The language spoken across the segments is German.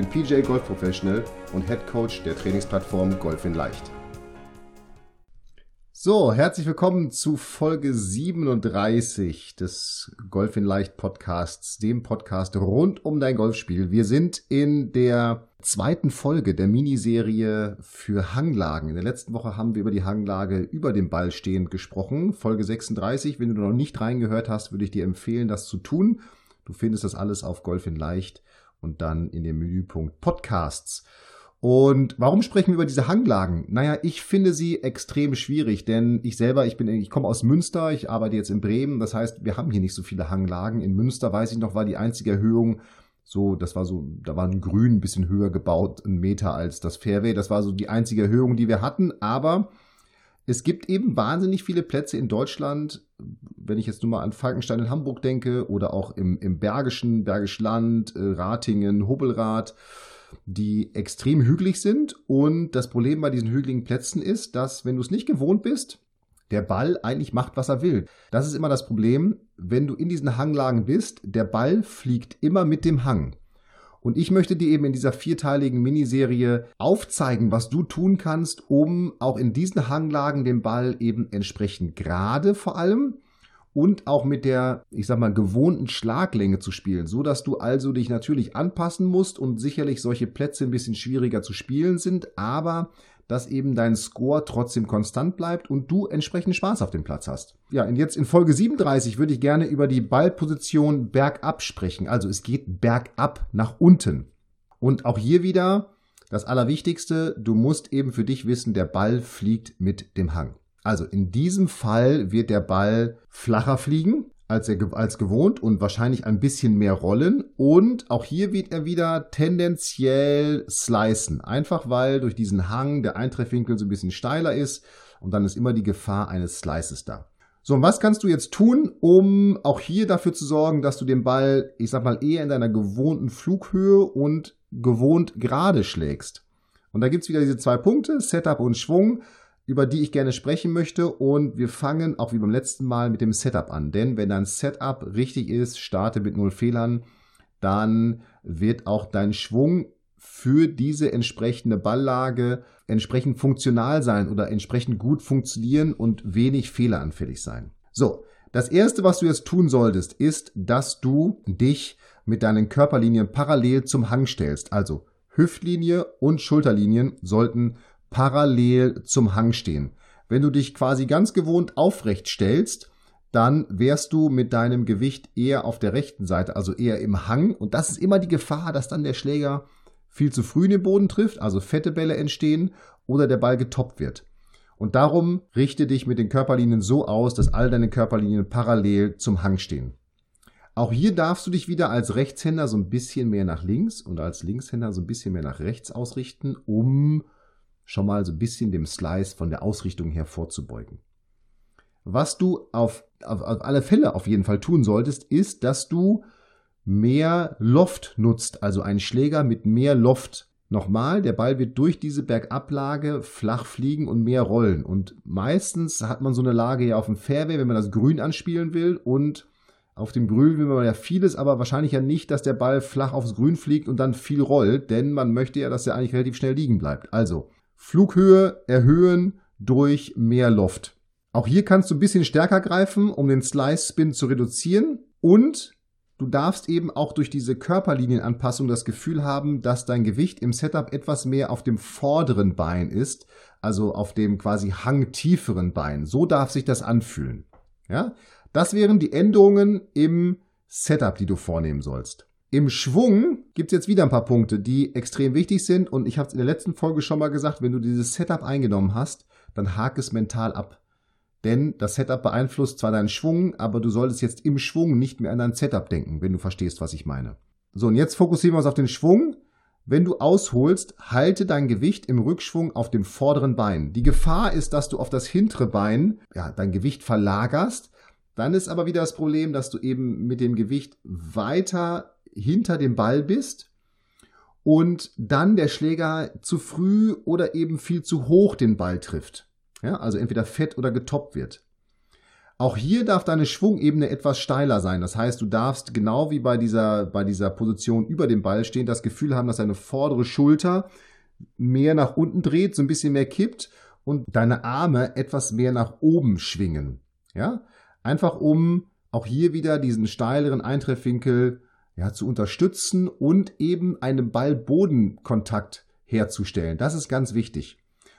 bin PJ Golf Professional und Head Coach der Trainingsplattform Golf in Leicht. So, herzlich willkommen zu Folge 37 des Golf in Leicht Podcasts, dem Podcast rund um dein Golfspiel. Wir sind in der zweiten Folge der Miniserie für Hanglagen. In der letzten Woche haben wir über die Hanglage über dem Ball stehend gesprochen. Folge 36. Wenn du noch nicht reingehört hast, würde ich dir empfehlen, das zu tun. Du findest das alles auf Golf in Leicht und dann in dem Menüpunkt Podcasts. Und warum sprechen wir über diese Hanglagen? Naja, ich finde sie extrem schwierig, denn ich selber, ich bin, ich komme aus Münster, ich arbeite jetzt in Bremen, das heißt, wir haben hier nicht so viele Hanglagen. In Münster, weiß ich noch, war die einzige Erhöhung so, das war so, da war ein Grün ein bisschen höher gebaut, ein Meter als das Fairway. Das war so die einzige Erhöhung, die wir hatten. Aber es gibt eben wahnsinnig viele Plätze in Deutschland, wenn ich jetzt nur mal an Falkenstein in Hamburg denke oder auch im, im Bergischen, Bergisch Land, äh, Ratingen, Hubbelrad die extrem hügelig sind. Und das Problem bei diesen hügeligen Plätzen ist, dass wenn du es nicht gewohnt bist, der Ball eigentlich macht, was er will. Das ist immer das Problem, wenn du in diesen Hanglagen bist, der Ball fliegt immer mit dem Hang. Und ich möchte dir eben in dieser vierteiligen Miniserie aufzeigen, was du tun kannst, um auch in diesen Hanglagen den Ball eben entsprechend gerade vor allem und auch mit der, ich sag mal, gewohnten Schlaglänge zu spielen, so dass du also dich natürlich anpassen musst und sicherlich solche Plätze ein bisschen schwieriger zu spielen sind, aber dass eben dein Score trotzdem konstant bleibt und du entsprechend Spaß auf dem Platz hast. Ja, und jetzt in Folge 37 würde ich gerne über die Ballposition bergab sprechen. Also es geht bergab nach unten. Und auch hier wieder das Allerwichtigste, du musst eben für dich wissen, der Ball fliegt mit dem Hang. Also in diesem Fall wird der Ball flacher fliegen als, er, als gewohnt und wahrscheinlich ein bisschen mehr rollen. Und auch hier wird er wieder tendenziell slicen. Einfach weil durch diesen Hang der Eintreffwinkel so ein bisschen steiler ist und dann ist immer die Gefahr eines Slices da. So, und was kannst du jetzt tun, um auch hier dafür zu sorgen, dass du den Ball, ich sag mal, eher in deiner gewohnten Flughöhe und gewohnt gerade schlägst? Und da gibt's wieder diese zwei Punkte, Setup und Schwung über die ich gerne sprechen möchte. Und wir fangen auch wie beim letzten Mal mit dem Setup an. Denn wenn dein Setup richtig ist, starte mit null Fehlern, dann wird auch dein Schwung für diese entsprechende Balllage entsprechend funktional sein oder entsprechend gut funktionieren und wenig fehleranfällig sein. So, das erste, was du jetzt tun solltest, ist, dass du dich mit deinen Körperlinien parallel zum Hang stellst. Also Hüftlinie und Schulterlinien sollten parallel zum Hang stehen. Wenn du dich quasi ganz gewohnt aufrecht stellst, dann wärst du mit deinem Gewicht eher auf der rechten Seite, also eher im Hang. Und das ist immer die Gefahr, dass dann der Schläger viel zu früh in den Boden trifft, also fette Bälle entstehen oder der Ball getoppt wird. Und darum richte dich mit den Körperlinien so aus, dass all deine Körperlinien parallel zum Hang stehen. Auch hier darfst du dich wieder als Rechtshänder so ein bisschen mehr nach links und als Linkshänder so ein bisschen mehr nach rechts ausrichten, um schon mal so ein bisschen dem Slice von der Ausrichtung her vorzubeugen. Was du auf, auf, auf alle Fälle auf jeden Fall tun solltest, ist, dass du mehr Loft nutzt, also einen Schläger mit mehr Loft. Nochmal, der Ball wird durch diese Bergablage flach fliegen und mehr rollen. Und meistens hat man so eine Lage ja auf dem Fairway, wenn man das Grün anspielen will. Und auf dem Grün will man ja vieles, aber wahrscheinlich ja nicht, dass der Ball flach aufs Grün fliegt und dann viel rollt, denn man möchte ja, dass er eigentlich relativ schnell liegen bleibt. Also, Flughöhe erhöhen durch mehr Loft. Auch hier kannst du ein bisschen stärker greifen, um den Slice Spin zu reduzieren und du darfst eben auch durch diese Körperlinienanpassung das Gefühl haben, dass dein Gewicht im Setup etwas mehr auf dem vorderen Bein ist, also auf dem quasi hangtieferen Bein. So darf sich das anfühlen. Ja? Das wären die Änderungen im Setup, die du vornehmen sollst. Im Schwung gibt es jetzt wieder ein paar Punkte, die extrem wichtig sind. Und ich habe es in der letzten Folge schon mal gesagt, wenn du dieses Setup eingenommen hast, dann hake es mental ab. Denn das Setup beeinflusst zwar deinen Schwung, aber du solltest jetzt im Schwung nicht mehr an dein Setup denken, wenn du verstehst, was ich meine. So, und jetzt fokussieren wir uns auf den Schwung. wenn du ausholst, halte dein Gewicht im Rückschwung auf dem vorderen Bein. Die Gefahr ist, dass du auf das hintere Bein ja, dein Gewicht verlagerst. Dann ist aber wieder das Problem, dass du eben mit dem Gewicht weiter hinter dem Ball bist und dann der Schläger zu früh oder eben viel zu hoch den Ball trifft. Ja, also entweder fett oder getoppt wird. Auch hier darf deine Schwungebene etwas steiler sein. Das heißt, du darfst genau wie bei dieser, bei dieser Position über dem Ball stehen, das Gefühl haben, dass deine vordere Schulter mehr nach unten dreht, so ein bisschen mehr kippt und deine Arme etwas mehr nach oben schwingen. Ja, einfach um auch hier wieder diesen steileren Eintreffwinkel ja, zu unterstützen und eben einen Ball-Boden-Kontakt herzustellen. Das ist ganz wichtig.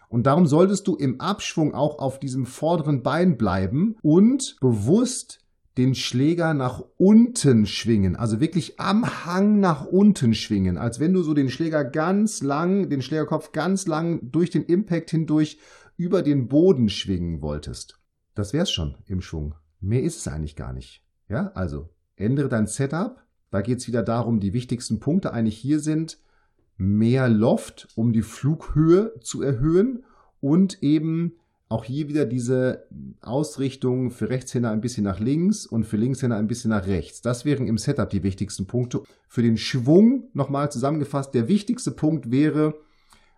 Und darum solltest du im Abschwung auch auf diesem vorderen Bein bleiben und bewusst den Schläger nach unten schwingen, also wirklich am Hang nach unten schwingen, als wenn du so den Schläger ganz lang, den Schlägerkopf ganz lang durch den Impact hindurch über den Boden schwingen wolltest. Das wär's schon im Schwung. Mehr ist es eigentlich gar nicht. Ja, also ändere dein Setup. Da geht's wieder darum, die wichtigsten Punkte eigentlich hier sind, mehr Loft, um die Flughöhe zu erhöhen und eben auch hier wieder diese Ausrichtung für Rechtshänder ein bisschen nach links und für Linkshänder ein bisschen nach rechts. Das wären im Setup die wichtigsten Punkte. Für den Schwung nochmal zusammengefasst, der wichtigste Punkt wäre,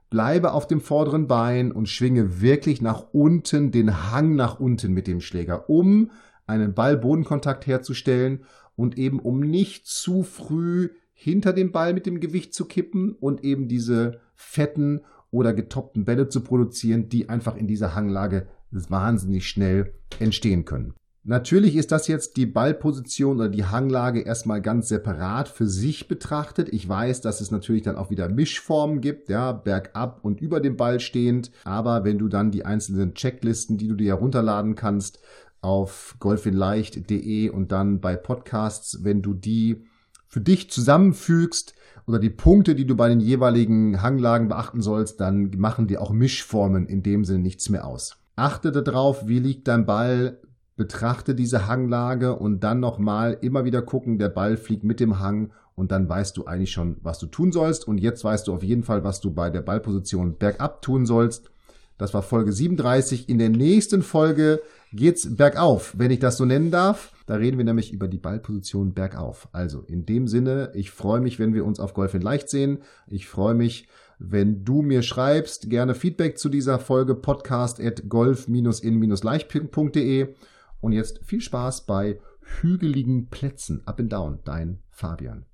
bleibe auf dem vorderen Bein und schwinge wirklich nach unten, den Hang nach unten mit dem Schläger, um einen Ball-Bodenkontakt herzustellen und eben um nicht zu früh hinter dem Ball mit dem Gewicht zu kippen und eben diese fetten oder getoppten Bälle zu produzieren, die einfach in dieser Hanglage wahnsinnig schnell entstehen können. Natürlich ist das jetzt die Ballposition oder die Hanglage erstmal ganz separat für sich betrachtet. Ich weiß, dass es natürlich dann auch wieder Mischformen gibt, ja, bergab und über dem Ball stehend. Aber wenn du dann die einzelnen Checklisten, die du dir herunterladen kannst, auf golfinleicht.de und dann bei Podcasts, wenn du die für dich zusammenfügst oder die Punkte, die du bei den jeweiligen Hanglagen beachten sollst, dann machen dir auch Mischformen in dem Sinne nichts mehr aus. Achte darauf, wie liegt dein Ball, betrachte diese Hanglage und dann nochmal immer wieder gucken, der Ball fliegt mit dem Hang und dann weißt du eigentlich schon, was du tun sollst und jetzt weißt du auf jeden Fall, was du bei der Ballposition bergab tun sollst. Das war Folge 37. In der nächsten Folge geht's bergauf, wenn ich das so nennen darf. Da reden wir nämlich über die Ballposition bergauf. Also in dem Sinne, ich freue mich, wenn wir uns auf Golf in Leicht sehen. Ich freue mich, wenn du mir schreibst, gerne Feedback zu dieser Folge podcast at golf-in-leicht.de. Und jetzt viel Spaß bei hügeligen Plätzen. Up and down, dein Fabian.